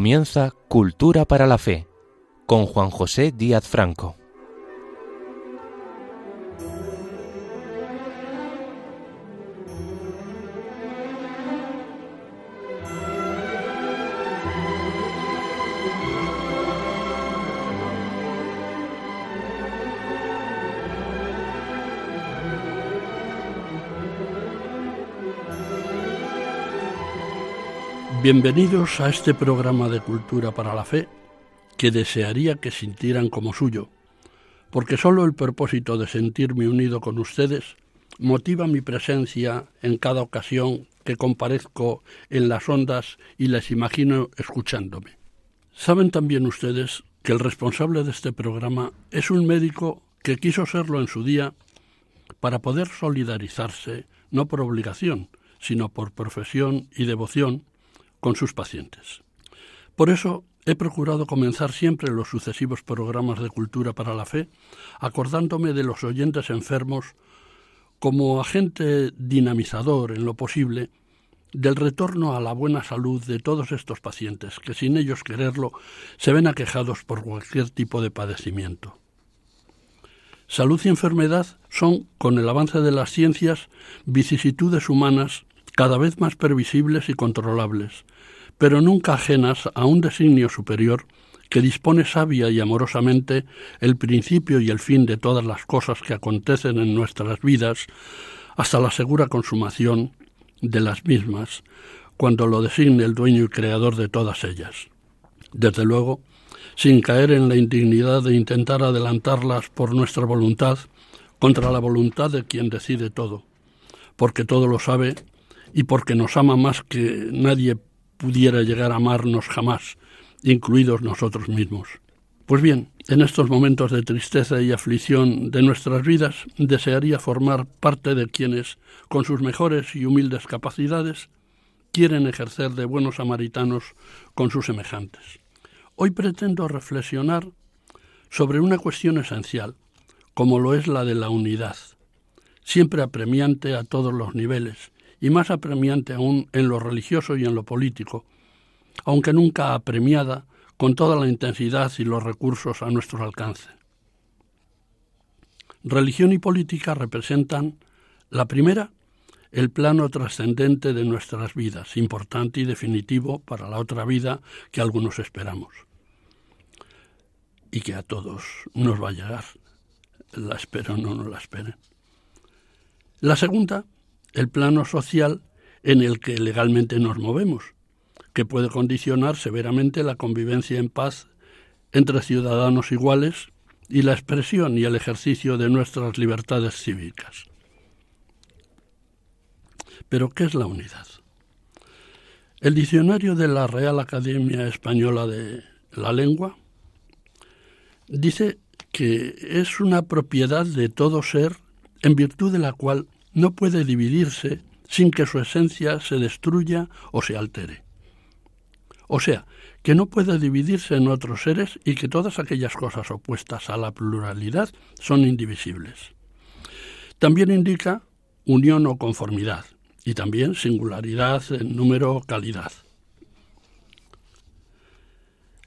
Comienza Cultura para la Fe con Juan José Díaz Franco. Bienvenidos a este programa de Cultura para la Fe que desearía que sintieran como suyo, porque solo el propósito de sentirme unido con ustedes motiva mi presencia en cada ocasión que comparezco en las ondas y les imagino escuchándome. Saben también ustedes que el responsable de este programa es un médico que quiso serlo en su día para poder solidarizarse, no por obligación, sino por profesión y devoción, con sus pacientes. Por eso he procurado comenzar siempre los sucesivos programas de cultura para la fe acordándome de los oyentes enfermos como agente dinamizador en lo posible del retorno a la buena salud de todos estos pacientes que sin ellos quererlo se ven aquejados por cualquier tipo de padecimiento. Salud y enfermedad son, con el avance de las ciencias, vicisitudes humanas cada vez más previsibles y controlables, pero nunca ajenas a un designio superior que dispone sabia y amorosamente el principio y el fin de todas las cosas que acontecen en nuestras vidas, hasta la segura consumación de las mismas, cuando lo designe el dueño y creador de todas ellas. Desde luego, sin caer en la indignidad de intentar adelantarlas por nuestra voluntad, contra la voluntad de quien decide todo, porque todo lo sabe y porque nos ama más que nadie pudiera llegar a amarnos jamás, incluidos nosotros mismos. Pues bien, en estos momentos de tristeza y aflicción de nuestras vidas, desearía formar parte de quienes, con sus mejores y humildes capacidades, quieren ejercer de buenos samaritanos con sus semejantes. Hoy pretendo reflexionar sobre una cuestión esencial, como lo es la de la unidad, siempre apremiante a todos los niveles y más apremiante aún en lo religioso y en lo político, aunque nunca apremiada con toda la intensidad y los recursos a nuestro alcance. Religión y política representan, la primera, el plano trascendente de nuestras vidas, importante y definitivo para la otra vida que algunos esperamos y que a todos nos va a llegar. La espero o no la esperen. La segunda, el plano social en el que legalmente nos movemos, que puede condicionar severamente la convivencia en paz entre ciudadanos iguales y la expresión y el ejercicio de nuestras libertades cívicas. Pero, ¿qué es la unidad? El diccionario de la Real Academia Española de la Lengua dice que es una propiedad de todo ser en virtud de la cual no puede dividirse sin que su esencia se destruya o se altere. O sea, que no puede dividirse en otros seres y que todas aquellas cosas opuestas a la pluralidad son indivisibles. También indica unión o conformidad y también singularidad en número o calidad.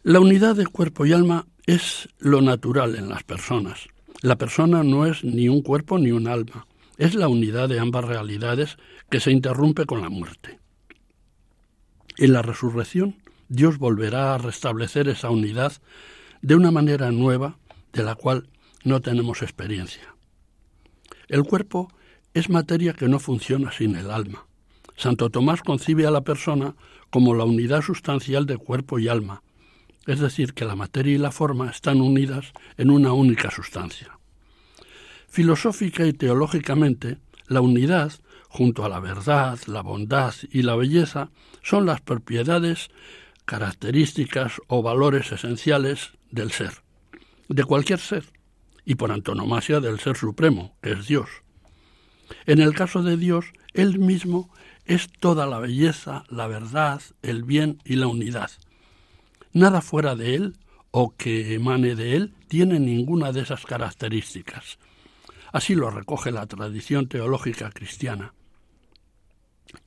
La unidad de cuerpo y alma es lo natural en las personas. La persona no es ni un cuerpo ni un alma es la unidad de ambas realidades que se interrumpe con la muerte. En la resurrección, Dios volverá a restablecer esa unidad de una manera nueva de la cual no tenemos experiencia. El cuerpo es materia que no funciona sin el alma. Santo Tomás concibe a la persona como la unidad sustancial de cuerpo y alma, es decir, que la materia y la forma están unidas en una única sustancia. Filosófica y teológicamente, la unidad, junto a la verdad, la bondad y la belleza, son las propiedades, características o valores esenciales del ser, de cualquier ser, y por antonomasia del Ser Supremo, que es Dios. En el caso de Dios, Él mismo es toda la belleza, la verdad, el bien y la unidad. Nada fuera de Él o que emane de Él tiene ninguna de esas características. Así lo recoge la tradición teológica cristiana.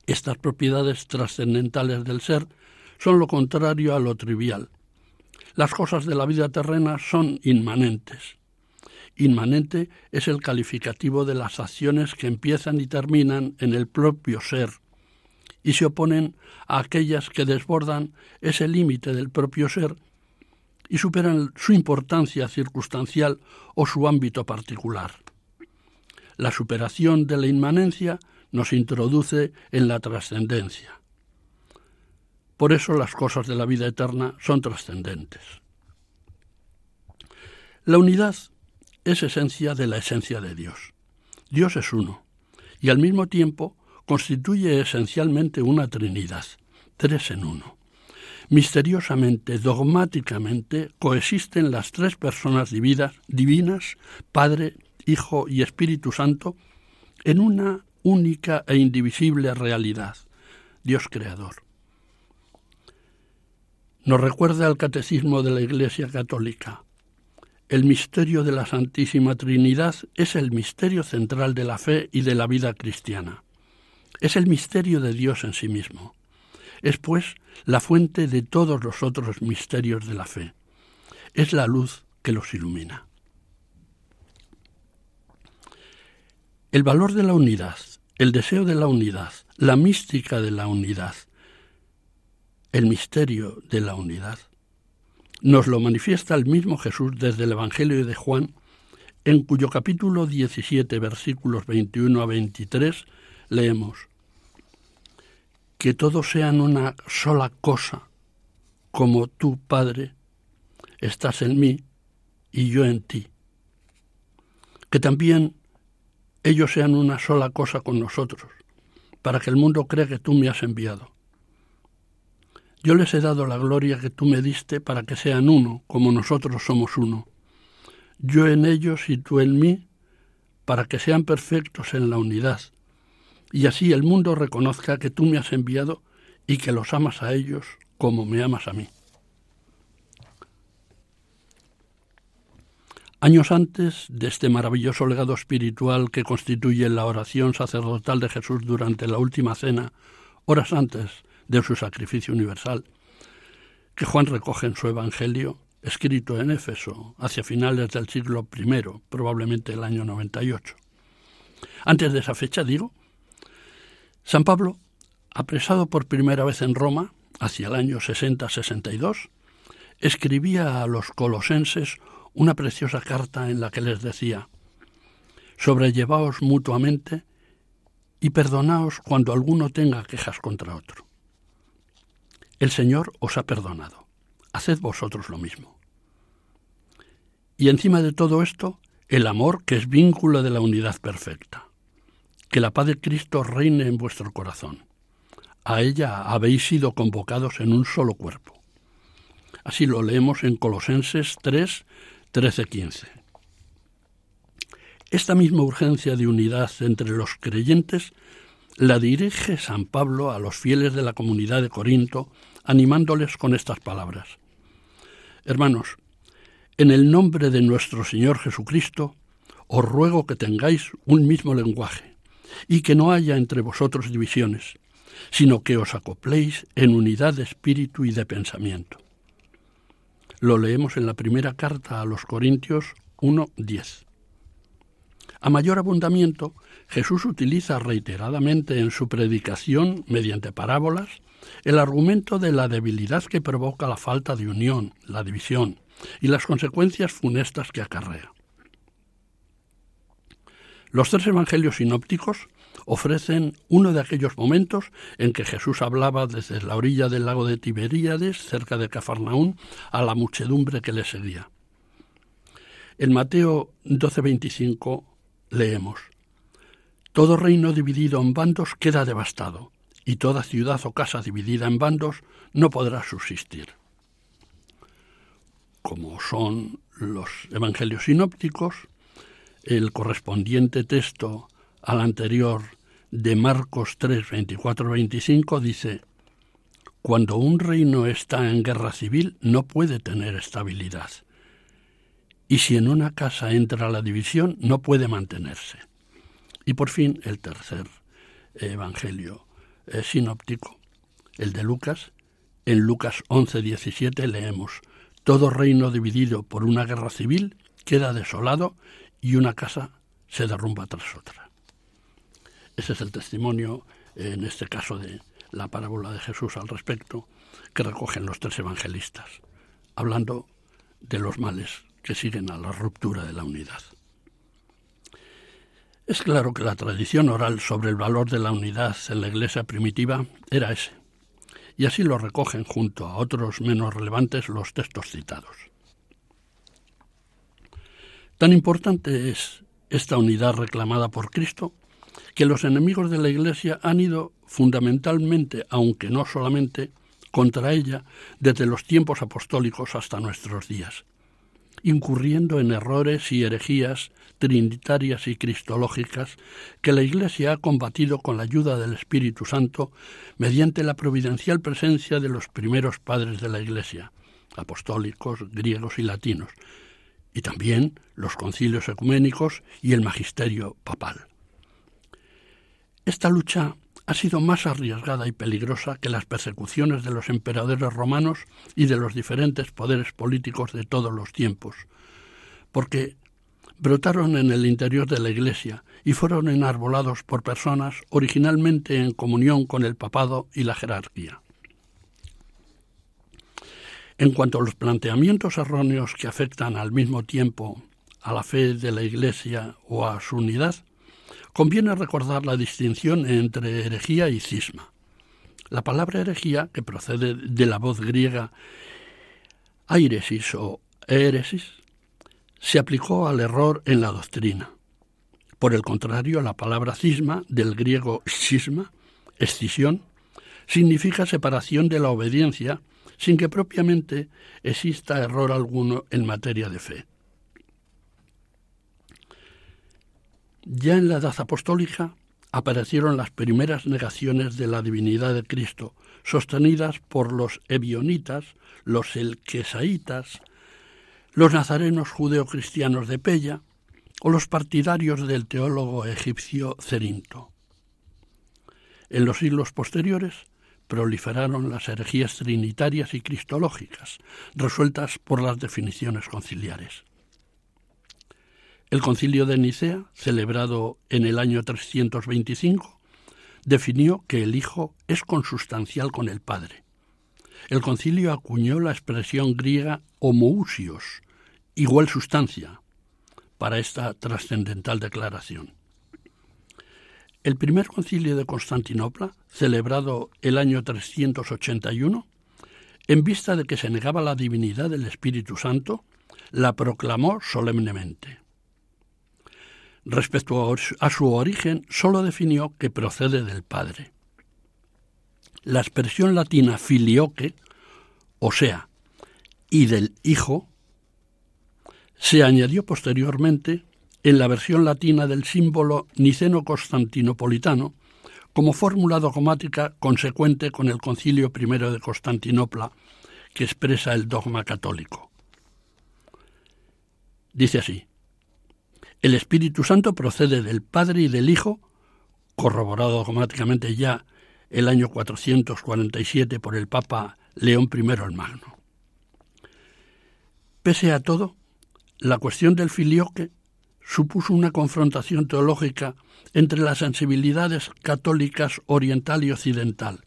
Estas propiedades trascendentales del ser son lo contrario a lo trivial. Las cosas de la vida terrena son inmanentes. Inmanente es el calificativo de las acciones que empiezan y terminan en el propio ser y se oponen a aquellas que desbordan ese límite del propio ser y superan su importancia circunstancial o su ámbito particular. La superación de la inmanencia nos introduce en la trascendencia. Por eso las cosas de la vida eterna son trascendentes. La unidad es esencia de la esencia de Dios. Dios es uno y al mismo tiempo constituye esencialmente una Trinidad, tres en uno. Misteriosamente, dogmáticamente, coexisten las tres personas divinas, divinas, Padre, Hijo y Espíritu Santo, en una única e indivisible realidad, Dios Creador. Nos recuerda el Catecismo de la Iglesia Católica. El misterio de la Santísima Trinidad es el misterio central de la fe y de la vida cristiana. Es el misterio de Dios en sí mismo. Es, pues, la fuente de todos los otros misterios de la fe. Es la luz que los ilumina. El valor de la unidad, el deseo de la unidad, la mística de la unidad, el misterio de la unidad, nos lo manifiesta el mismo Jesús desde el Evangelio de Juan, en cuyo capítulo 17, versículos 21 a 23, leemos, que todos sean una sola cosa, como tú, Padre, estás en mí y yo en ti. Que también ellos sean una sola cosa con nosotros, para que el mundo crea que tú me has enviado. Yo les he dado la gloria que tú me diste para que sean uno, como nosotros somos uno. Yo en ellos y tú en mí, para que sean perfectos en la unidad, y así el mundo reconozca que tú me has enviado y que los amas a ellos como me amas a mí. Años antes de este maravilloso legado espiritual que constituye la oración sacerdotal de Jesús durante la última cena, horas antes de su sacrificio universal, que Juan recoge en su Evangelio, escrito en Éfeso hacia finales del siglo I, probablemente el año 98. Antes de esa fecha, digo, San Pablo, apresado por primera vez en Roma, hacia el año 60-62, escribía a los colosenses una preciosa carta en la que les decía, sobrellevaos mutuamente y perdonaos cuando alguno tenga quejas contra otro. El Señor os ha perdonado, haced vosotros lo mismo. Y encima de todo esto, el amor que es vínculo de la unidad perfecta que la paz de Cristo reine en vuestro corazón. A ella habéis sido convocados en un solo cuerpo. Así lo leemos en Colosenses 3, 13, 15. Esta misma urgencia de unidad entre los creyentes la dirige San Pablo a los fieles de la comunidad de Corinto, animándoles con estas palabras. Hermanos, en el nombre de nuestro Señor Jesucristo, os ruego que tengáis un mismo lenguaje y que no haya entre vosotros divisiones, sino que os acopléis en unidad de espíritu y de pensamiento. Lo leemos en la primera carta a los Corintios 1.10. A mayor abundamiento, Jesús utiliza reiteradamente en su predicación, mediante parábolas, el argumento de la debilidad que provoca la falta de unión, la división, y las consecuencias funestas que acarrea. Los tres evangelios sinópticos ofrecen uno de aquellos momentos en que Jesús hablaba desde la orilla del lago de Tiberíades, cerca de Cafarnaún, a la muchedumbre que le seguía. En Mateo 12:25 leemos, Todo reino dividido en bandos queda devastado, y toda ciudad o casa dividida en bandos no podrá subsistir. Como son los evangelios sinópticos, el correspondiente texto al anterior de Marcos 3, 24, 25 dice, Cuando un reino está en guerra civil no puede tener estabilidad. Y si en una casa entra la división, no puede mantenerse. Y por fin el tercer evangelio sinóptico, el de Lucas, En Lucas 11, 17 leemos, Todo reino dividido por una guerra civil queda desolado y una casa se derrumba tras otra. Ese es el testimonio, en este caso, de la parábola de Jesús al respecto, que recogen los tres evangelistas, hablando de los males que siguen a la ruptura de la unidad. Es claro que la tradición oral sobre el valor de la unidad en la iglesia primitiva era ese, y así lo recogen junto a otros menos relevantes los textos citados. Tan importante es esta unidad reclamada por Cristo que los enemigos de la Iglesia han ido fundamentalmente, aunque no solamente, contra ella desde los tiempos apostólicos hasta nuestros días, incurriendo en errores y herejías trinitarias y cristológicas que la Iglesia ha combatido con la ayuda del Espíritu Santo mediante la providencial presencia de los primeros padres de la Iglesia, apostólicos, griegos y latinos, y también los concilios ecuménicos y el magisterio papal. Esta lucha ha sido más arriesgada y peligrosa que las persecuciones de los emperadores romanos y de los diferentes poderes políticos de todos los tiempos, porque brotaron en el interior de la Iglesia y fueron enarbolados por personas originalmente en comunión con el papado y la jerarquía. En cuanto a los planteamientos erróneos que afectan al mismo tiempo a la fe de la Iglesia o a su unidad, Conviene recordar la distinción entre herejía y cisma. La palabra herejía, que procede de la voz griega airesis o éresis, se aplicó al error en la doctrina. Por el contrario, la palabra cisma, del griego schisma, escisión, significa separación de la obediencia sin que propiamente exista error alguno en materia de fe. Ya en la edad apostólica aparecieron las primeras negaciones de la divinidad de Cristo, sostenidas por los ebionitas, los elquesaitas, los nazarenos judeocristianos de Pella o los partidarios del teólogo egipcio Cerinto. En los siglos posteriores proliferaron las herejías trinitarias y cristológicas, resueltas por las definiciones conciliares. El concilio de Nicea, celebrado en el año 325, definió que el Hijo es consustancial con el Padre. El concilio acuñó la expresión griega homoousios, igual sustancia, para esta trascendental declaración. El primer concilio de Constantinopla, celebrado el año 381, en vista de que se negaba la divinidad del Espíritu Santo, la proclamó solemnemente. Respecto a su origen, sólo definió que procede del Padre. La expresión latina filioque, o sea, y del Hijo, se añadió posteriormente en la versión latina del símbolo niceno-constantinopolitano como fórmula dogmática consecuente con el Concilio I de Constantinopla que expresa el dogma católico. Dice así, el Espíritu Santo procede del Padre y del Hijo, corroborado automáticamente ya el año 447 por el Papa León I el Magno. Pese a todo, la cuestión del filioque supuso una confrontación teológica entre las sensibilidades católicas oriental y occidental.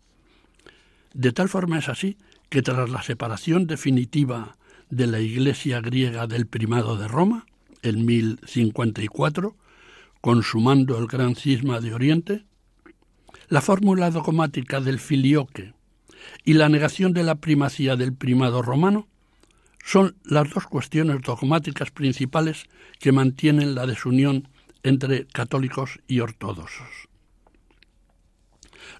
De tal forma es así que tras la separación definitiva de la Iglesia griega del primado de Roma, en 1054, consumando el gran cisma de Oriente, la fórmula dogmática del filioque y la negación de la primacía del primado romano son las dos cuestiones dogmáticas principales que mantienen la desunión entre católicos y ortodoxos.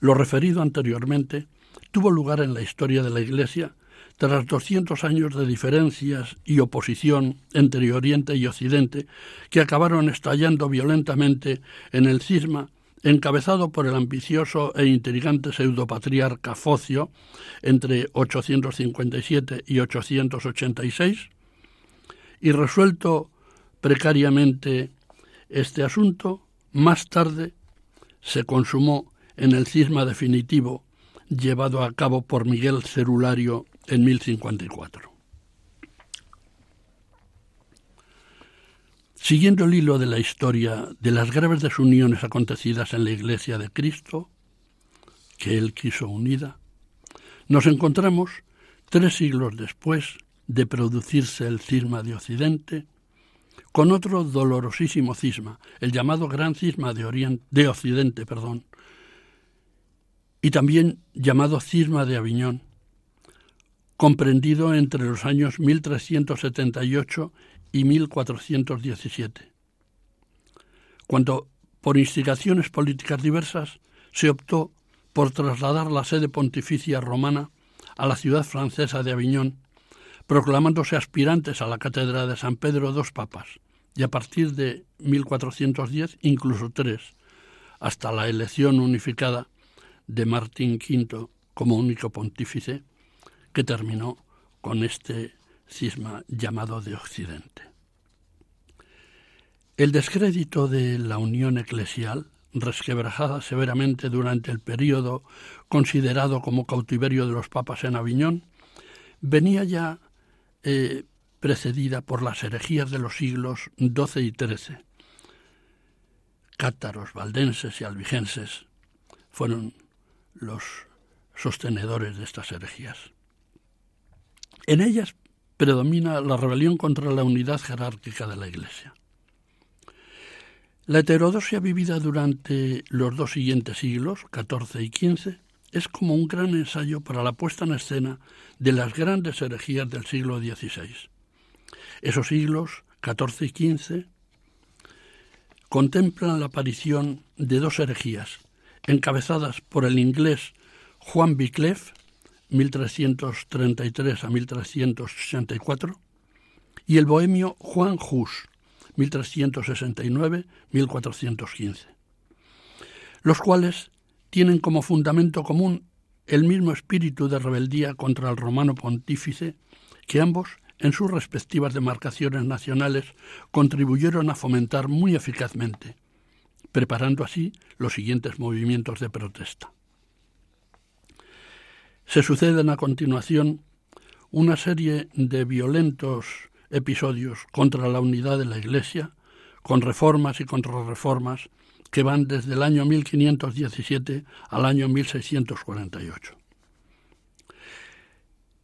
Lo referido anteriormente tuvo lugar en la historia de la Iglesia tras 200 años de diferencias y oposición entre Oriente y Occidente, que acabaron estallando violentamente en el cisma encabezado por el ambicioso e intrigante pseudopatriarca Focio entre 857 y 886, y resuelto precariamente este asunto, más tarde se consumó en el cisma definitivo llevado a cabo por Miguel Cerulario en 1054. Siguiendo el hilo de la historia de las graves desuniones acontecidas en la Iglesia de Cristo, que él quiso unida, nos encontramos tres siglos después de producirse el cisma de Occidente, con otro dolorosísimo cisma, el llamado Gran Cisma de, de Occidente, perdón, y también llamado Cisma de Aviñón, comprendido entre los años 1378 y 1417, cuando, por instigaciones políticas diversas, se optó por trasladar la sede pontificia romana a la ciudad francesa de Aviñón, proclamándose aspirantes a la cátedra de San Pedro dos papas, y a partir de 1410 incluso tres, hasta la elección unificada de Martín V como único pontífice, que terminó con este cisma llamado de Occidente. El descrédito de la unión eclesial, resquebrajada severamente durante el período considerado como cautiverio de los papas en Aviñón, venía ya eh, precedida por las herejías de los siglos XII y XIII. Cátaros, valdenses y albigenses fueron los sostenedores de estas herejías. En ellas predomina la rebelión contra la unidad jerárquica de la Iglesia. La heterodoxia vivida durante los dos siguientes siglos, XIV y XV, es como un gran ensayo para la puesta en escena de las grandes herejías del siglo XVI. Esos siglos, XIV y XV, contemplan la aparición de dos herejías, encabezadas por el inglés Juan Wycliffe, 1333 a 1364, y el bohemio Juan Hus, 1369-1415, los cuales tienen como fundamento común el mismo espíritu de rebeldía contra el romano pontífice que ambos, en sus respectivas demarcaciones nacionales, contribuyeron a fomentar muy eficazmente, preparando así los siguientes movimientos de protesta. Se suceden a continuación una serie de violentos episodios contra la unidad de la Iglesia, con reformas y contrarreformas que van desde el año 1517 al año 1648.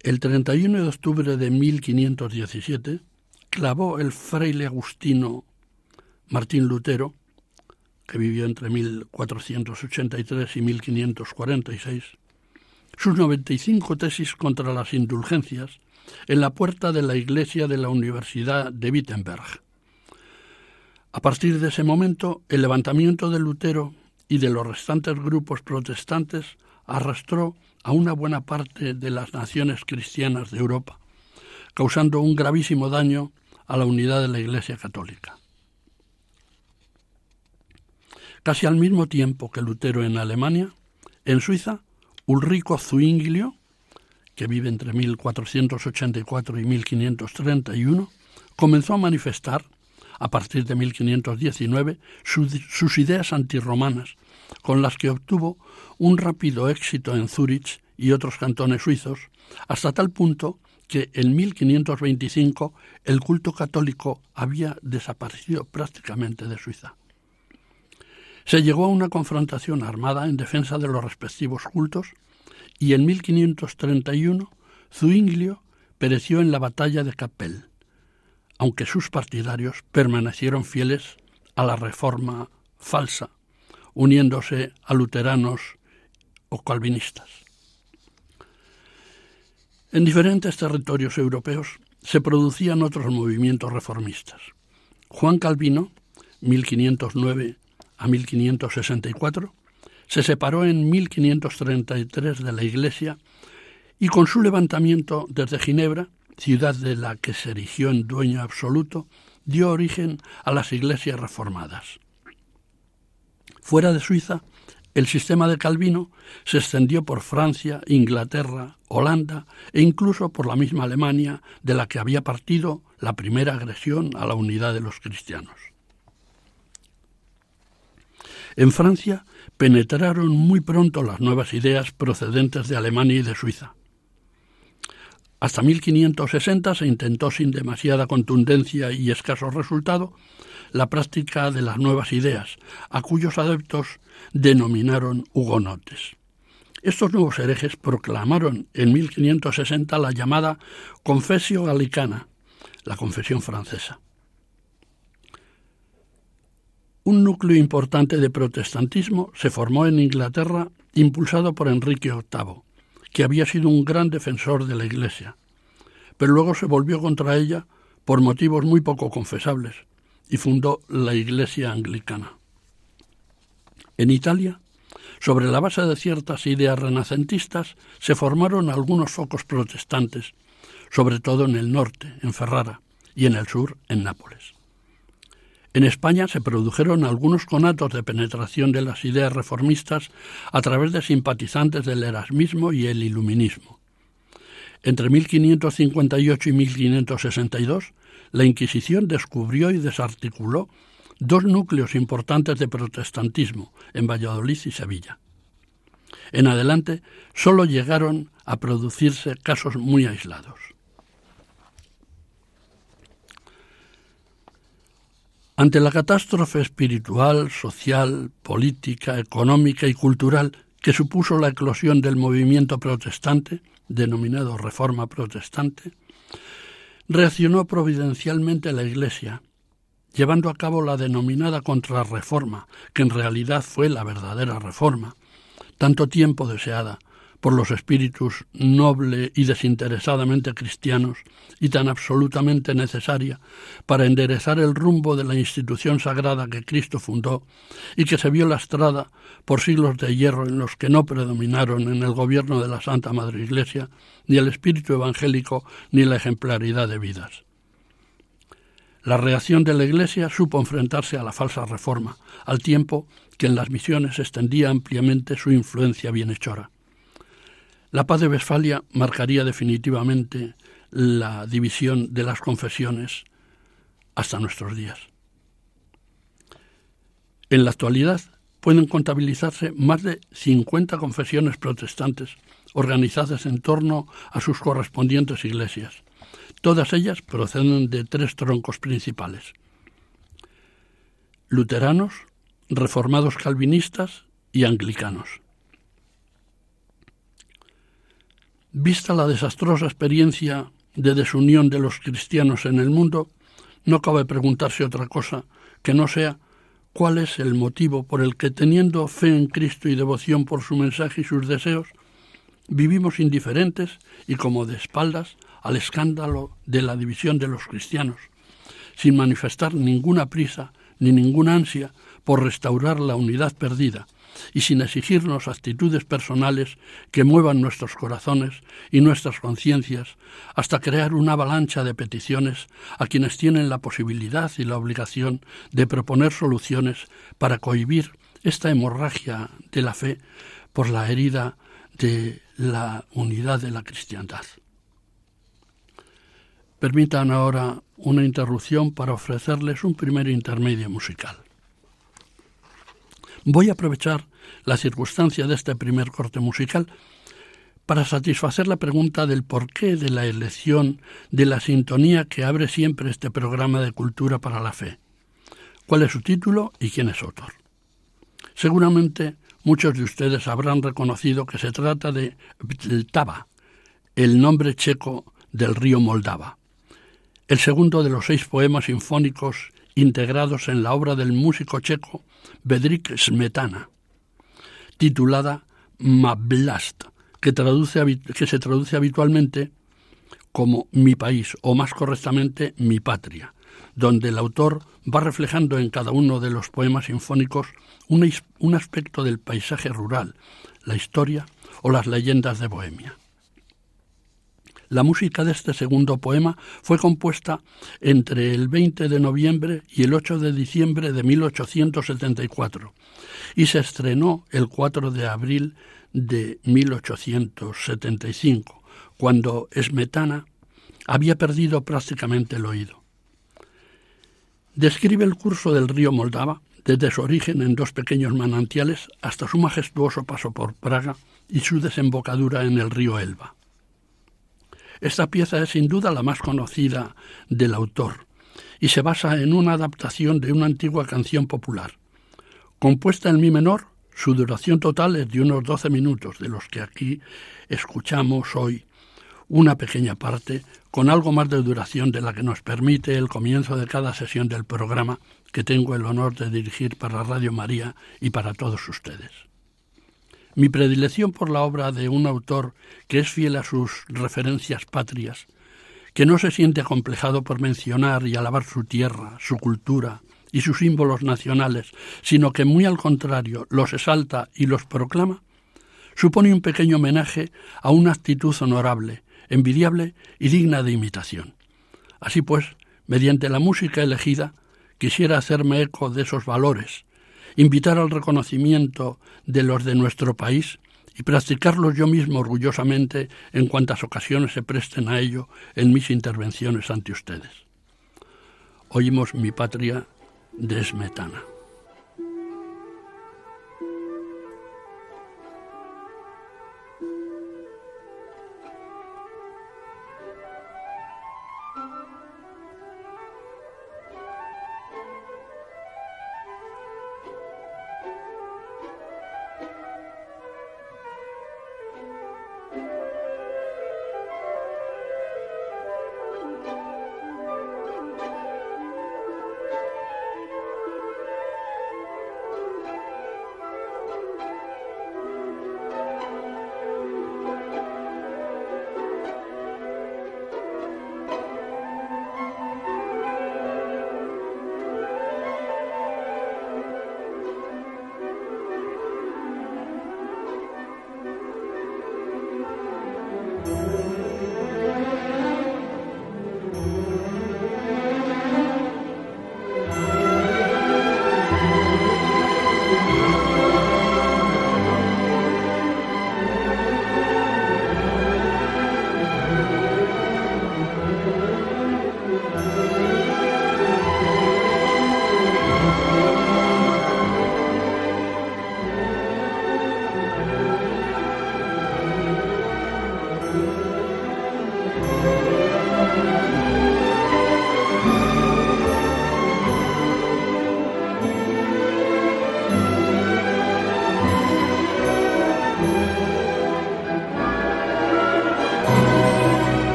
El 31 de octubre de 1517 clavó el fraile agustino Martín Lutero, que vivió entre 1483 y 1546, sus 95 tesis contra las indulgencias en la puerta de la iglesia de la Universidad de Wittenberg. A partir de ese momento, el levantamiento de Lutero y de los restantes grupos protestantes arrastró a una buena parte de las naciones cristianas de Europa, causando un gravísimo daño a la unidad de la Iglesia católica. Casi al mismo tiempo que Lutero en Alemania, en Suiza, Ulrico Zwinglio que vive entre 1484 y 1531, comenzó a manifestar, a partir de 1519, sus ideas antirromanas, con las que obtuvo un rápido éxito en Zúrich y otros cantones suizos, hasta tal punto que en 1525 el culto católico había desaparecido prácticamente de Suiza. Se llegó a una confrontación armada en defensa de los respectivos cultos y en 1531 Zuinglio pereció en la batalla de Capel, aunque sus partidarios permanecieron fieles a la reforma falsa, uniéndose a luteranos o calvinistas. En diferentes territorios europeos se producían otros movimientos reformistas. Juan Calvino, 1509 a 1564, se separó en 1533 de la Iglesia y con su levantamiento desde Ginebra, ciudad de la que se erigió en dueño absoluto, dio origen a las iglesias reformadas. Fuera de Suiza, el sistema de Calvino se extendió por Francia, Inglaterra, Holanda e incluso por la misma Alemania, de la que había partido la primera agresión a la unidad de los cristianos. En Francia penetraron muy pronto las nuevas ideas procedentes de Alemania y de Suiza. Hasta 1560 se intentó sin demasiada contundencia y escaso resultado la práctica de las nuevas ideas, a cuyos adeptos denominaron hugonotes. Estos nuevos herejes proclamaron en 1560 la llamada Confesio Galicana, la confesión francesa. Un núcleo importante de protestantismo se formó en Inglaterra impulsado por Enrique VIII, que había sido un gran defensor de la Iglesia, pero luego se volvió contra ella por motivos muy poco confesables y fundó la Iglesia anglicana. En Italia, sobre la base de ciertas ideas renacentistas, se formaron algunos focos protestantes, sobre todo en el norte, en Ferrara, y en el sur, en Nápoles. En España se produjeron algunos conatos de penetración de las ideas reformistas a través de simpatizantes del erasmismo y el iluminismo. Entre 1558 y 1562, la Inquisición descubrió y desarticuló dos núcleos importantes de protestantismo en Valladolid y Sevilla. En adelante solo llegaron a producirse casos muy aislados. Ante la catástrofe espiritual, social, política, económica y cultural que supuso la eclosión del movimiento protestante, denominado Reforma Protestante, reaccionó providencialmente la Iglesia, llevando a cabo la denominada contrarreforma, que en realidad fue la verdadera reforma, tanto tiempo deseada por los espíritus noble y desinteresadamente cristianos y tan absolutamente necesaria para enderezar el rumbo de la institución sagrada que Cristo fundó y que se vio lastrada por siglos de hierro en los que no predominaron en el gobierno de la Santa Madre Iglesia ni el espíritu evangélico ni la ejemplaridad de vidas. La reacción de la Iglesia supo enfrentarse a la falsa reforma, al tiempo que en las misiones extendía ampliamente su influencia bienhechora. La paz de Westfalia marcaría definitivamente la división de las confesiones hasta nuestros días. En la actualidad pueden contabilizarse más de 50 confesiones protestantes organizadas en torno a sus correspondientes iglesias. Todas ellas proceden de tres troncos principales. Luteranos, reformados calvinistas y anglicanos. Vista la desastrosa experiencia de desunión de los cristianos en el mundo, no cabe preguntarse otra cosa que no sea cuál es el motivo por el que, teniendo fe en Cristo y devoción por su mensaje y sus deseos, vivimos indiferentes y como de espaldas al escándalo de la división de los cristianos, sin manifestar ninguna prisa ni ninguna ansia por restaurar la unidad perdida, y sin exigirnos actitudes personales que muevan nuestros corazones y nuestras conciencias hasta crear una avalancha de peticiones a quienes tienen la posibilidad y la obligación de proponer soluciones para cohibir esta hemorragia de la fe por la herida de la unidad de la cristiandad. Permitan ahora una interrupción para ofrecerles un primer intermedio musical. Voy a aprovechar la circunstancia de este primer corte musical para satisfacer la pregunta del porqué de la elección de la sintonía que abre siempre este programa de Cultura para la Fe. ¿Cuál es su título y quién es autor? Seguramente muchos de ustedes habrán reconocido que se trata de Vltava, el nombre checo del río Moldava, el segundo de los seis poemas sinfónicos integrados en la obra del músico checo Bedřich Smetana titulada Mablast, que, que se traduce habitualmente como mi país, o más correctamente mi patria, donde el autor va reflejando en cada uno de los poemas sinfónicos un, un aspecto del paisaje rural, la historia o las leyendas de Bohemia. La música de este segundo poema fue compuesta entre el 20 de noviembre y el 8 de diciembre de 1874 y se estrenó el 4 de abril de 1875, cuando Esmetana había perdido prácticamente el oído. Describe el curso del río Moldava desde su origen en dos pequeños manantiales hasta su majestuoso paso por Praga y su desembocadura en el río Elba. Esta pieza es sin duda la más conocida del autor y se basa en una adaptación de una antigua canción popular. Compuesta en mi menor, su duración total es de unos 12 minutos, de los que aquí escuchamos hoy una pequeña parte con algo más de duración de la que nos permite el comienzo de cada sesión del programa que tengo el honor de dirigir para Radio María y para todos ustedes. Mi predilección por la obra de un autor que es fiel a sus referencias patrias, que no se siente acomplejado por mencionar y alabar su tierra, su cultura y sus símbolos nacionales, sino que muy al contrario los exalta y los proclama, supone un pequeño homenaje a una actitud honorable, envidiable y digna de imitación. Así pues, mediante la música elegida, quisiera hacerme eco de esos valores, invitar al reconocimiento de los de nuestro país y practicarlos yo mismo orgullosamente en cuantas ocasiones se presten a ello en mis intervenciones ante ustedes. Oímos mi patria de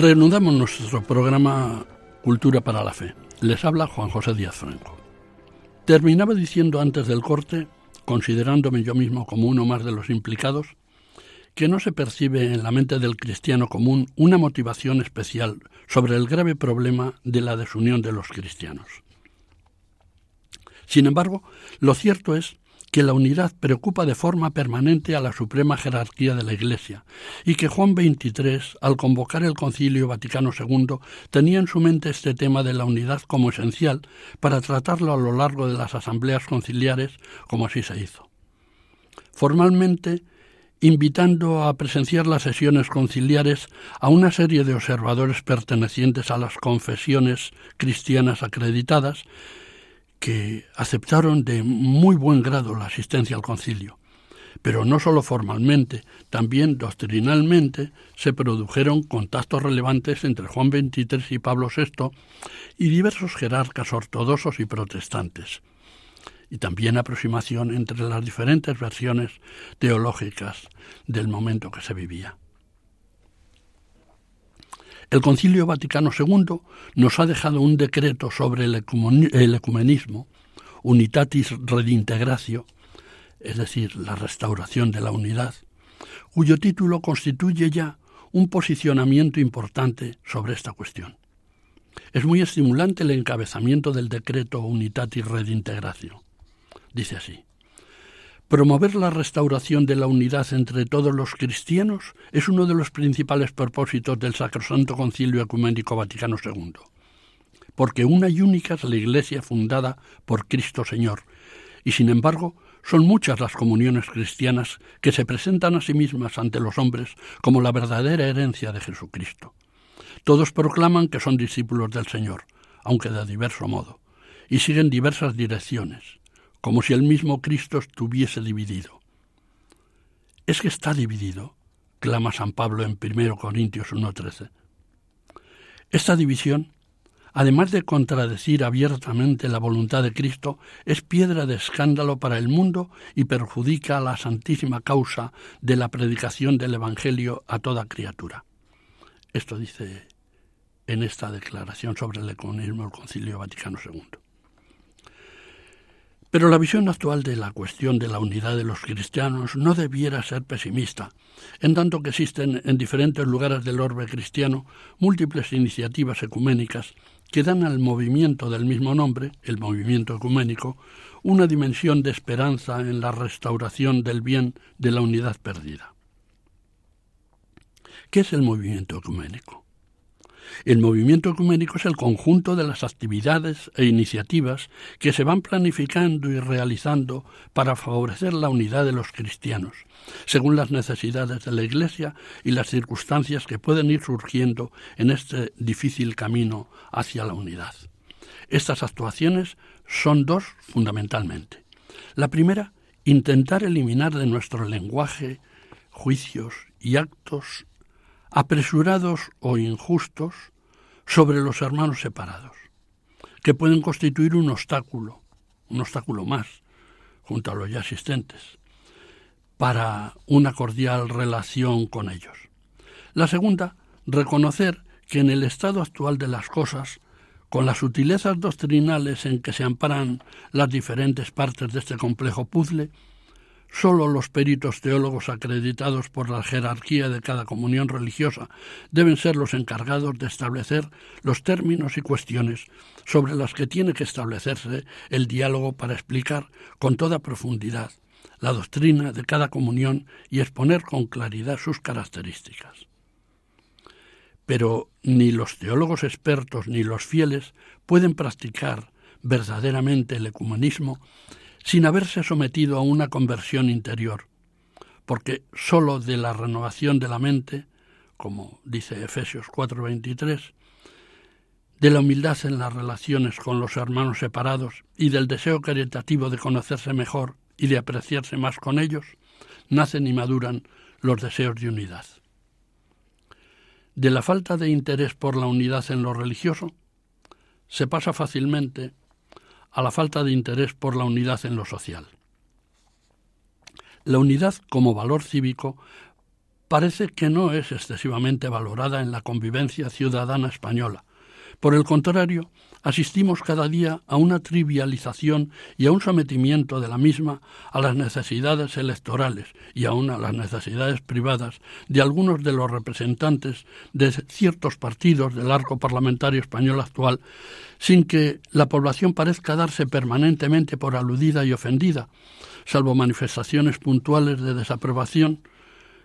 Reanudamos nuestro programa Cultura para la Fe. Les habla Juan José Díaz Franco. Terminaba diciendo antes del corte, considerándome yo mismo como uno más de los implicados, que no se percibe en la mente del cristiano común una motivación especial sobre el grave problema de la desunión de los cristianos. Sin embargo, lo cierto es que la unidad preocupa de forma permanente a la suprema jerarquía de la Iglesia y que Juan XXIII, al convocar el Concilio Vaticano II, tenía en su mente este tema de la unidad como esencial para tratarlo a lo largo de las asambleas conciliares, como así se hizo. Formalmente, invitando a presenciar las sesiones conciliares a una serie de observadores pertenecientes a las confesiones cristianas acreditadas, que aceptaron de muy buen grado la asistencia al concilio. Pero no sólo formalmente, también doctrinalmente se produjeron contactos relevantes entre Juan XXIII y Pablo VI y diversos jerarcas ortodoxos y protestantes. y también aproximación entre las diferentes versiones teológicas del momento que se vivía. El Concilio Vaticano II nos ha dejado un decreto sobre el ecumenismo, Unitatis Redintegratio, es decir, la restauración de la unidad, cuyo título constituye ya un posicionamiento importante sobre esta cuestión. Es muy estimulante el encabezamiento del decreto Unitatis Redintegratio. Dice así. Promover la restauración de la unidad entre todos los cristianos es uno de los principales propósitos del Sacrosanto Concilio Ecuménico Vaticano II, porque una y única es la Iglesia fundada por Cristo Señor, y sin embargo son muchas las comuniones cristianas que se presentan a sí mismas ante los hombres como la verdadera herencia de Jesucristo. Todos proclaman que son discípulos del Señor, aunque de diverso modo, y siguen diversas direcciones como si el mismo Cristo estuviese dividido. Es que está dividido, clama San Pablo en 1 Corintios 1.13. Esta división, además de contradecir abiertamente la voluntad de Cristo, es piedra de escándalo para el mundo y perjudica la santísima causa de la predicación del Evangelio a toda criatura. Esto dice en esta declaración sobre el ecumenismo del Concilio Vaticano II. Pero la visión actual de la cuestión de la unidad de los cristianos no debiera ser pesimista, en tanto que existen en diferentes lugares del orbe cristiano múltiples iniciativas ecuménicas que dan al movimiento del mismo nombre, el movimiento ecuménico, una dimensión de esperanza en la restauración del bien de la unidad perdida. ¿Qué es el movimiento ecuménico? El movimiento ecuménico es el conjunto de las actividades e iniciativas que se van planificando y realizando para favorecer la unidad de los cristianos, según las necesidades de la Iglesia y las circunstancias que pueden ir surgiendo en este difícil camino hacia la unidad. Estas actuaciones son dos fundamentalmente. La primera, intentar eliminar de nuestro lenguaje juicios y actos apresurados o injustos sobre los hermanos separados, que pueden constituir un obstáculo, un obstáculo más, junto a los ya existentes, para una cordial relación con ellos. La segunda, reconocer que en el estado actual de las cosas, con las sutilezas doctrinales en que se amparan las diferentes partes de este complejo puzzle, Solo los peritos teólogos acreditados por la jerarquía de cada comunión religiosa deben ser los encargados de establecer los términos y cuestiones sobre las que tiene que establecerse el diálogo para explicar con toda profundidad la doctrina de cada comunión y exponer con claridad sus características. Pero ni los teólogos expertos ni los fieles pueden practicar verdaderamente el ecumenismo sin haberse sometido a una conversión interior, porque sólo de la renovación de la mente, como dice Efesios 4:23, de la humildad en las relaciones con los hermanos separados y del deseo caritativo de conocerse mejor y de apreciarse más con ellos, nacen y maduran los deseos de unidad. De la falta de interés por la unidad en lo religioso, se pasa fácilmente a la falta de interés por la unidad en lo social. La unidad como valor cívico parece que no es excesivamente valorada en la convivencia ciudadana española. Por el contrario, asistimos cada día a una trivialización y a un sometimiento de la misma a las necesidades electorales y aun a las necesidades privadas de algunos de los representantes de ciertos partidos del arco parlamentario español actual, sin que la población parezca darse permanentemente por aludida y ofendida, salvo manifestaciones puntuales de desaprobación,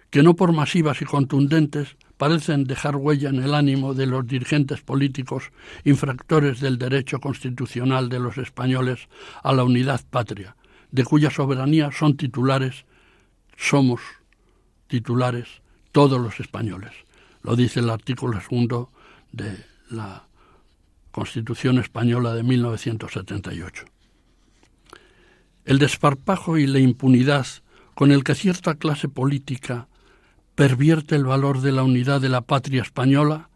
que no por masivas y contundentes parecen dejar huella en el ánimo de los dirigentes políticos infractores del derecho constitucional de los españoles a la unidad patria, de cuya soberanía son titulares, somos titulares todos los españoles. Lo dice el artículo segundo de la Constitución española de 1978. El desparpajo y la impunidad con el que cierta clase política pervierte el valor de la unidad de la patria española,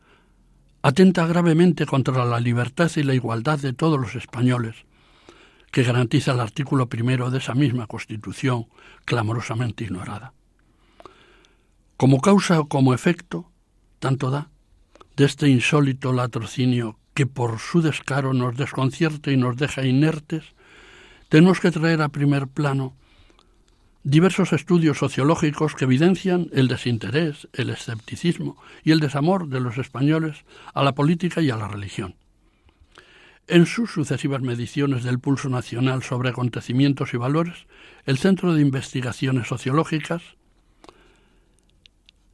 atenta gravemente contra la libertad y la igualdad de todos los españoles, que garantiza el artículo primero de esa misma Constitución clamorosamente ignorada. Como causa o como efecto, tanto da, de este insólito latrocinio que por su descaro nos desconcierta y nos deja inertes, tenemos que traer a primer plano diversos estudios sociológicos que evidencian el desinterés, el escepticismo y el desamor de los españoles a la política y a la religión. En sus sucesivas mediciones del pulso nacional sobre acontecimientos y valores, el Centro de Investigaciones Sociológicas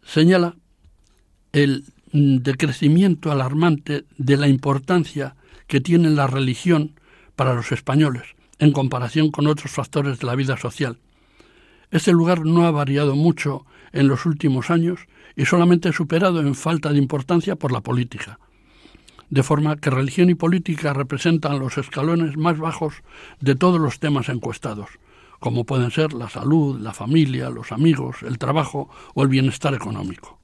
señala el decrecimiento alarmante de la importancia que tiene la religión para los españoles en comparación con otros factores de la vida social, este lugar no ha variado mucho en los últimos años y solamente superado en falta de importancia por la política. De forma que religión y política representan los escalones más bajos de todos los temas encuestados, como pueden ser la salud, la familia, los amigos, el trabajo o el bienestar económico.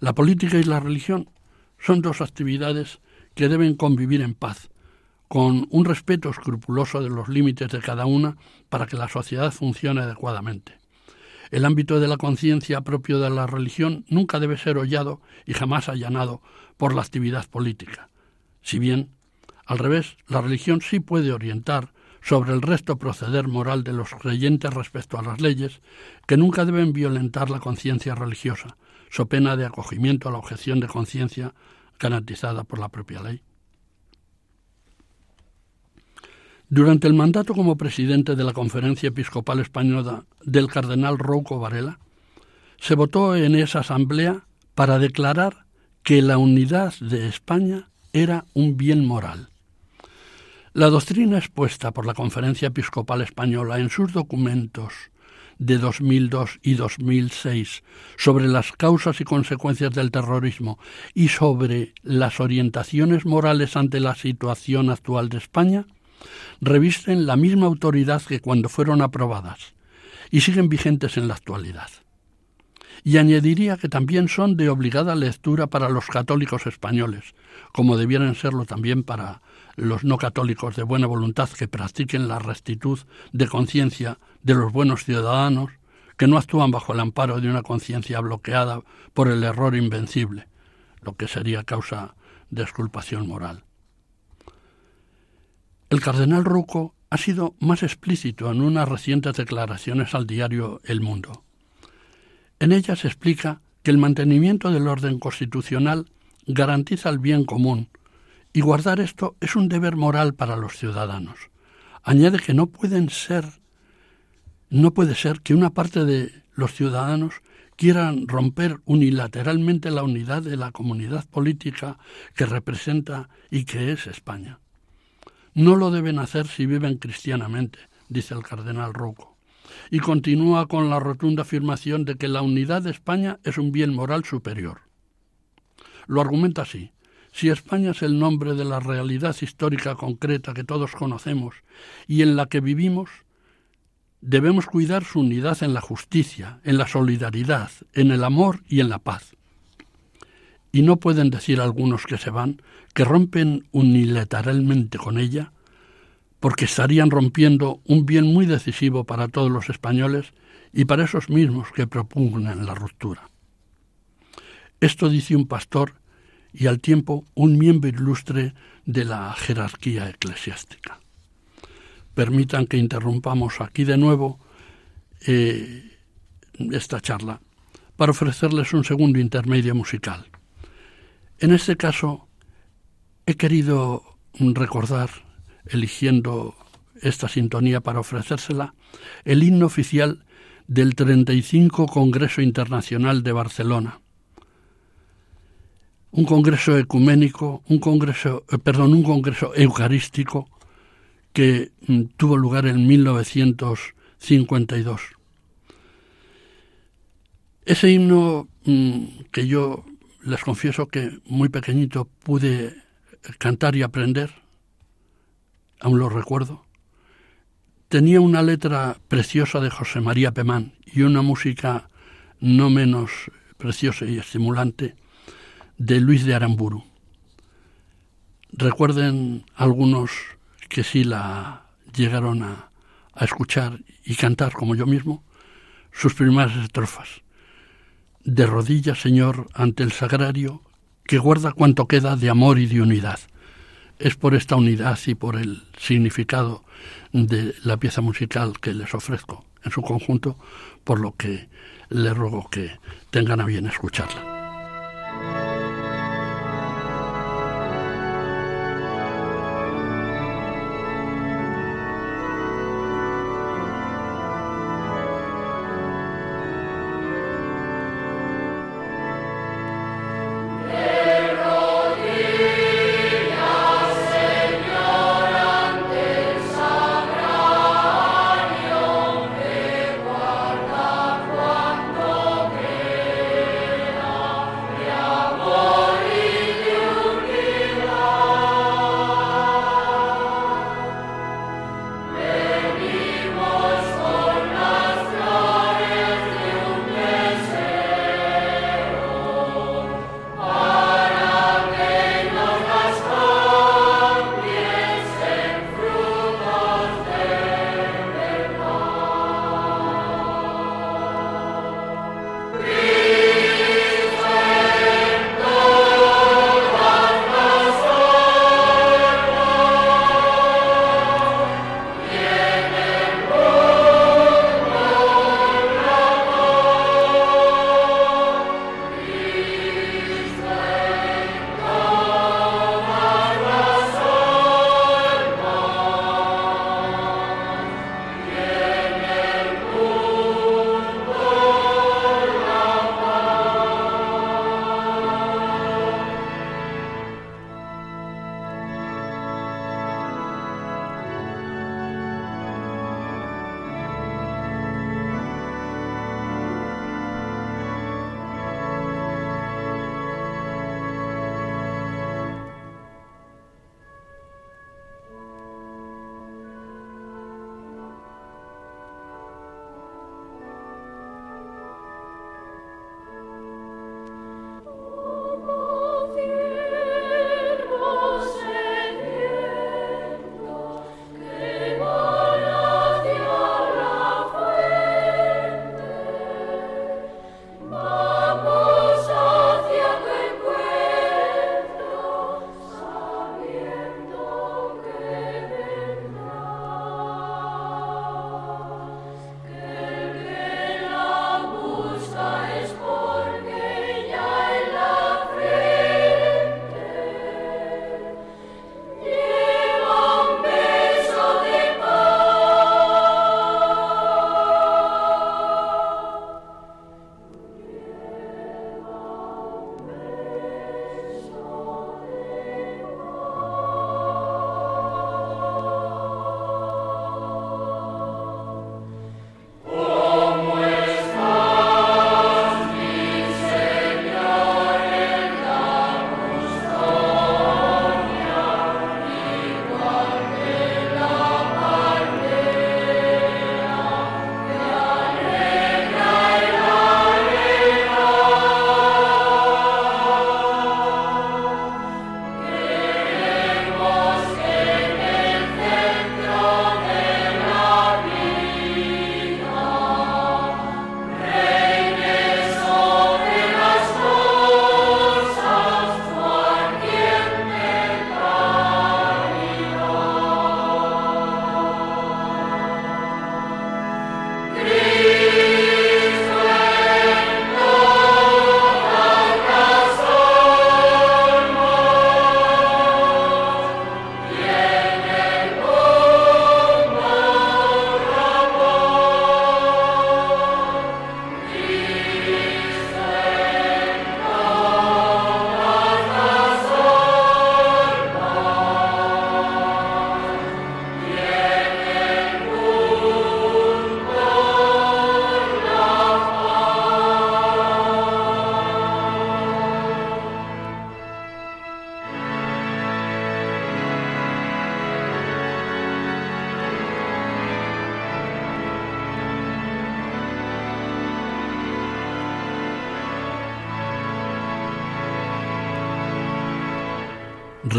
La política y la religión son dos actividades que deben convivir en paz, con un respeto escrupuloso de los límites de cada una para que la sociedad funcione adecuadamente. El ámbito de la conciencia propio de la religión nunca debe ser hollado y jamás allanado por la actividad política. Si bien, al revés, la religión sí puede orientar sobre el resto proceder moral de los creyentes respecto a las leyes, que nunca deben violentar la conciencia religiosa, so pena de acogimiento a la objeción de conciencia garantizada por la propia ley. Durante el mandato como presidente de la Conferencia Episcopal Española del cardenal Rouco Varela, se votó en esa asamblea para declarar que la unidad de España era un bien moral. La doctrina expuesta por la Conferencia Episcopal Española en sus documentos de 2002 y 2006 sobre las causas y consecuencias del terrorismo y sobre las orientaciones morales ante la situación actual de España revisten la misma autoridad que cuando fueron aprobadas y siguen vigentes en la actualidad. Y añadiría que también son de obligada lectura para los católicos españoles, como debieran serlo también para los no católicos de buena voluntad que practiquen la rectitud de conciencia de los buenos ciudadanos que no actúan bajo el amparo de una conciencia bloqueada por el error invencible, lo que sería causa de exculpación moral. El cardenal Ruco ha sido más explícito en unas recientes declaraciones al diario El Mundo. En ellas explica que el mantenimiento del orden constitucional garantiza el bien común y guardar esto es un deber moral para los ciudadanos. Añade que no pueden ser no puede ser que una parte de los ciudadanos quieran romper unilateralmente la unidad de la comunidad política que representa y que es España. No lo deben hacer si viven cristianamente, dice el cardenal Rocco, y continúa con la rotunda afirmación de que la unidad de España es un bien moral superior. Lo argumenta así. Si España es el nombre de la realidad histórica concreta que todos conocemos y en la que vivimos, debemos cuidar su unidad en la justicia, en la solidaridad, en el amor y en la paz. Y no pueden decir algunos que se van que rompen unilateralmente con ella, porque estarían rompiendo un bien muy decisivo para todos los españoles y para esos mismos que propugnan la ruptura. Esto dice un pastor y al tiempo un miembro ilustre de la jerarquía eclesiástica. Permitan que interrumpamos aquí de nuevo eh, esta charla para ofrecerles un segundo intermedio musical. En este caso, He querido recordar, eligiendo esta sintonía para ofrecérsela, el himno oficial del 35 Congreso Internacional de Barcelona. Un congreso ecuménico, un congreso, eh, perdón, un congreso eucarístico que mm, tuvo lugar en 1952. Ese himno mm, que yo les confieso que muy pequeñito pude cantar y aprender, aún lo recuerdo, tenía una letra preciosa de José María Pemán y una música no menos preciosa y estimulante de Luis de Aramburu. Recuerden algunos que sí la llegaron a, a escuchar y cantar, como yo mismo, sus primeras estrofas. De rodillas, Señor, ante el sagrario, que guarda cuanto queda de amor y de unidad. Es por esta unidad y por el significado de la pieza musical que les ofrezco en su conjunto, por lo que le ruego que tengan a bien escucharla.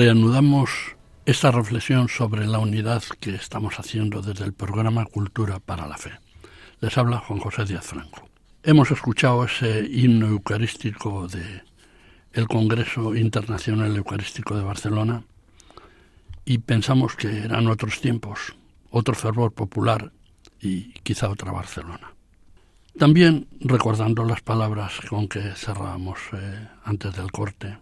Reanudamos esta reflexión sobre la unidad que estamos haciendo desde el programa Cultura para la Fe. Les habla Juan José Díaz Franco. Hemos escuchado ese himno eucarístico de el Congreso Internacional Eucarístico de Barcelona y pensamos que eran otros tiempos, otro fervor popular y quizá otra Barcelona. También recordando las palabras con que cerramos eh, antes del corte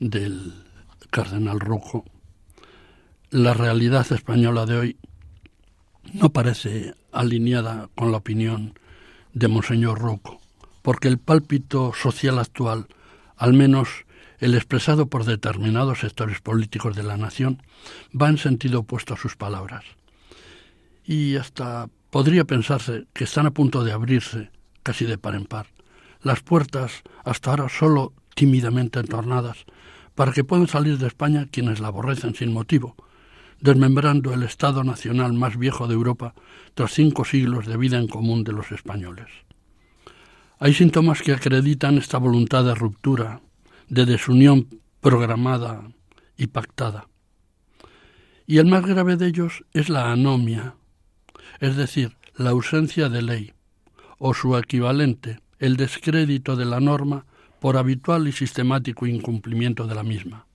del cardenal Rojo, la realidad española de hoy no parece alineada con la opinión de Monseñor Rocco, porque el pálpito social actual, al menos el expresado por determinados sectores políticos de la nación, va en sentido opuesto a sus palabras. Y hasta podría pensarse que están a punto de abrirse, casi de par en par, las puertas hasta ahora solo tímidamente entornadas, para que puedan salir de España quienes la aborrecen sin motivo, desmembrando el Estado nacional más viejo de Europa tras cinco siglos de vida en común de los españoles. Hay síntomas que acreditan esta voluntad de ruptura, de desunión programada y pactada. Y el más grave de ellos es la anomia, es decir, la ausencia de ley, o su equivalente, el descrédito de la norma por habitual y sistemático incumplimiento de la misma.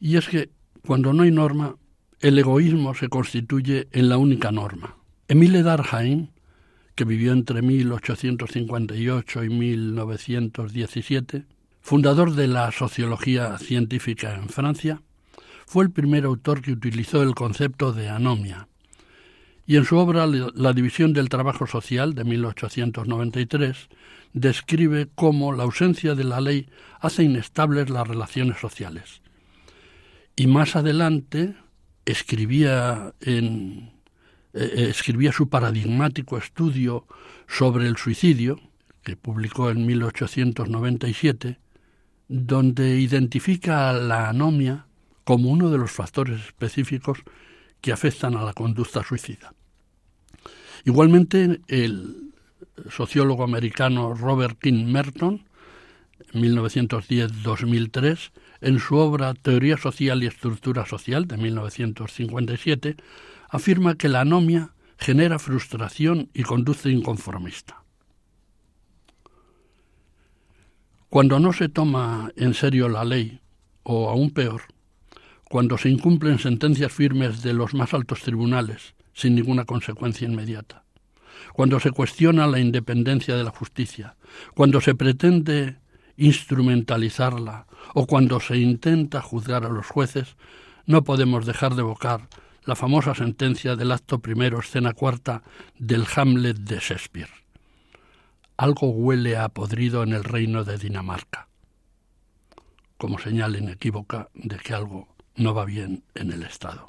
Y es que cuando no hay norma, el egoísmo se constituye en la única norma. Emile Durkheim, que vivió entre 1858 y 1917, fundador de la sociología científica en Francia, fue el primer autor que utilizó el concepto de anomia. Y en su obra La división del trabajo social de 1893 describe cómo la ausencia de la ley hace inestables las relaciones sociales y más adelante escribía en eh, eh, escribía su paradigmático estudio sobre el suicidio que publicó en 1897 donde identifica a la anomia como uno de los factores específicos que afectan a la conducta suicida. Igualmente, el sociólogo americano Robert King Merton, en 1910-2003, en su obra Teoría Social y Estructura Social de 1957, afirma que la anomia genera frustración y conduce inconformista. Cuando no se toma en serio la ley, o aún peor, cuando se incumplen sentencias firmes de los más altos tribunales sin ninguna consecuencia inmediata, cuando se cuestiona la independencia de la justicia, cuando se pretende instrumentalizarla o cuando se intenta juzgar a los jueces, no podemos dejar de evocar la famosa sentencia del acto primero, escena cuarta del Hamlet de Shakespeare. Algo huele a podrido en el reino de Dinamarca, como señal inequívoca de que algo no va bien en el Estado.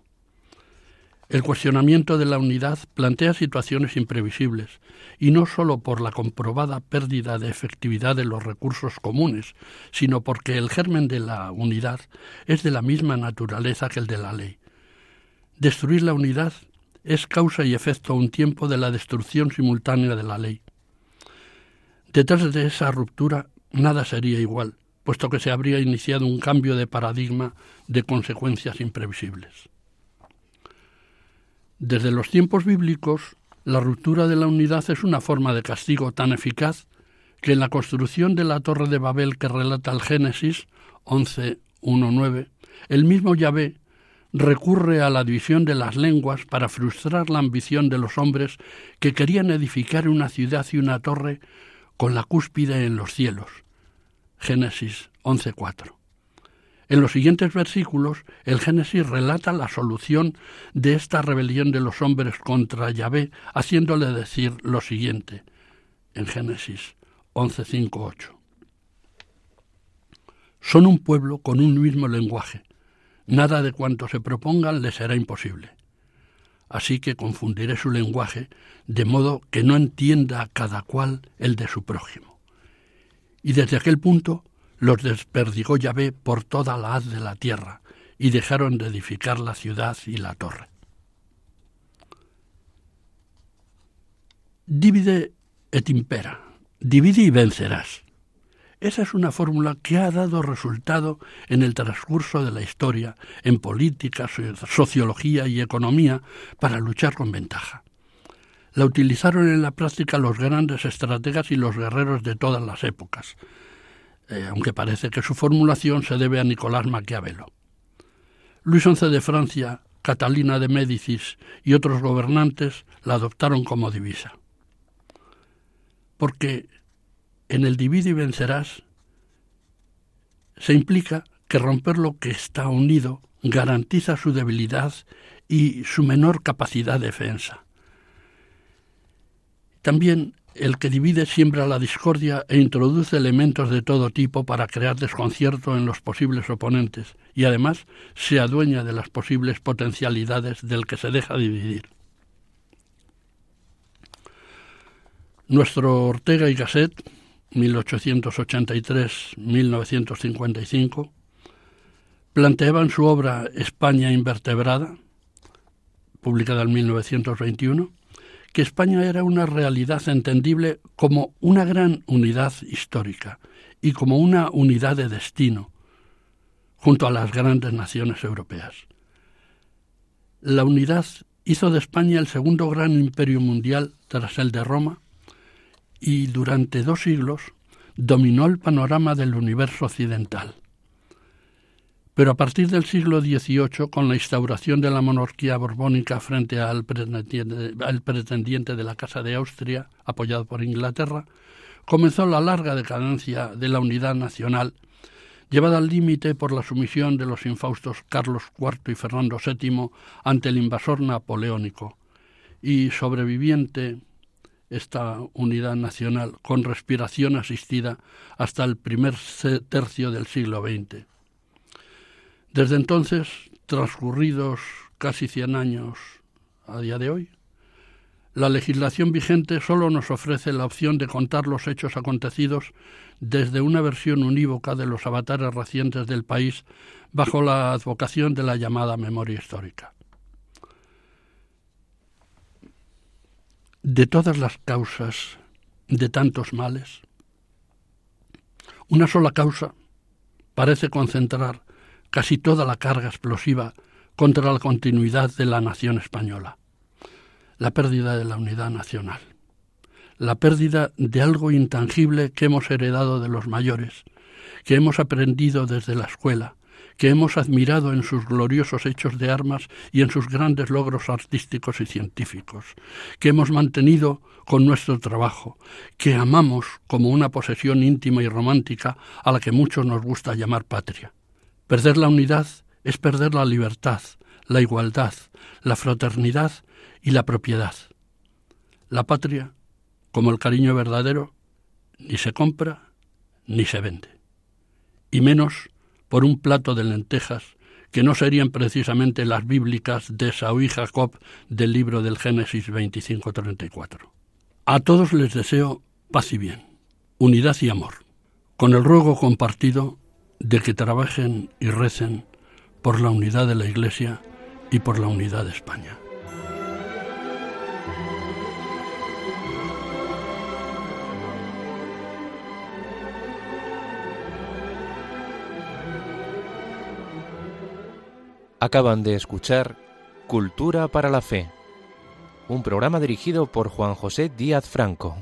El cuestionamiento de la unidad plantea situaciones imprevisibles, y no sólo por la comprobada pérdida de efectividad de los recursos comunes, sino porque el germen de la unidad es de la misma naturaleza que el de la ley. Destruir la unidad es causa y efecto a un tiempo de la destrucción simultánea de la ley. Detrás de esa ruptura nada sería igual, puesto que se habría iniciado un cambio de paradigma de consecuencias imprevisibles. Desde los tiempos bíblicos, la ruptura de la unidad es una forma de castigo tan eficaz que en la construcción de la torre de Babel que relata el Génesis 11.1.9, el mismo Yahvé recurre a la división de las lenguas para frustrar la ambición de los hombres que querían edificar una ciudad y una torre con la cúspide en los cielos. Génesis 11.4. En los siguientes versículos, el Génesis relata la solución de esta rebelión de los hombres contra Yahvé, haciéndole decir lo siguiente, en Génesis 11.5.8. Son un pueblo con un mismo lenguaje. Nada de cuanto se propongan les será imposible. Así que confundiré su lenguaje de modo que no entienda cada cual el de su prójimo. Y desde aquel punto los desperdigó Yahvé por toda la haz de la tierra, y dejaron de edificar la ciudad y la torre. Divide et impera, divide y vencerás. Esa es una fórmula que ha dado resultado en el transcurso de la historia, en política, sociología y economía, para luchar con ventaja. La utilizaron en la práctica los grandes estrategas y los guerreros de todas las épocas, eh, aunque parece que su formulación se debe a Nicolás Maquiavelo. Luis XI de Francia, Catalina de Médicis y otros gobernantes la adoptaron como divisa. Porque en el divide y vencerás se implica que romper lo que está unido garantiza su debilidad y su menor capacidad de defensa. También el que divide siembra la discordia e introduce elementos de todo tipo para crear desconcierto en los posibles oponentes y además se adueña de las posibles potencialidades del que se deja dividir. Nuestro Ortega y Gasset 1883-1955, planteaba en su obra España invertebrada, publicada en 1921, que España era una realidad entendible como una gran unidad histórica y como una unidad de destino, junto a las grandes naciones europeas. La unidad hizo de España el segundo gran imperio mundial tras el de Roma y durante dos siglos dominó el panorama del universo occidental. Pero a partir del siglo XVIII, con la instauración de la monarquía borbónica frente al pretendiente, de la Casa de Austria, apoyado por Inglaterra, comenzó la larga decadencia de la unidad nacional, llevada al límite por la sumisión de los infaustos Carlos IV y Fernando VII ante el invasor napoleónico, y sobreviviente esta unidad nacional con respiración asistida hasta el primer tercio del siglo XX. Desde entonces, transcurridos casi 100 años a día de hoy, la legislación vigente solo nos ofrece la opción de contar los hechos acontecidos desde una versión unívoca de los avatares recientes del país bajo la advocación de la llamada memoria histórica. de todas las causas de tantos males, una sola causa parece concentrar casi toda la carga explosiva contra la continuidad de la nación española, la pérdida de la unidad nacional, la pérdida de algo intangible que hemos heredado de los mayores, que hemos aprendido desde la escuela, que hemos admirado en sus gloriosos hechos de armas y en sus grandes logros artísticos y científicos, que hemos mantenido con nuestro trabajo, que amamos como una posesión íntima y romántica a la que muchos nos gusta llamar patria. Perder la unidad es perder la libertad, la igualdad, la fraternidad y la propiedad. La patria, como el cariño verdadero, ni se compra ni se vende, y menos por un plato de lentejas que no serían precisamente las bíblicas de Saúl y Jacob del libro del Génesis 25-34. A todos les deseo paz y bien, unidad y amor, con el ruego compartido de que trabajen y recen por la unidad de la Iglesia y por la unidad de España. Acaban de escuchar Cultura para la Fe, un programa dirigido por Juan José Díaz Franco.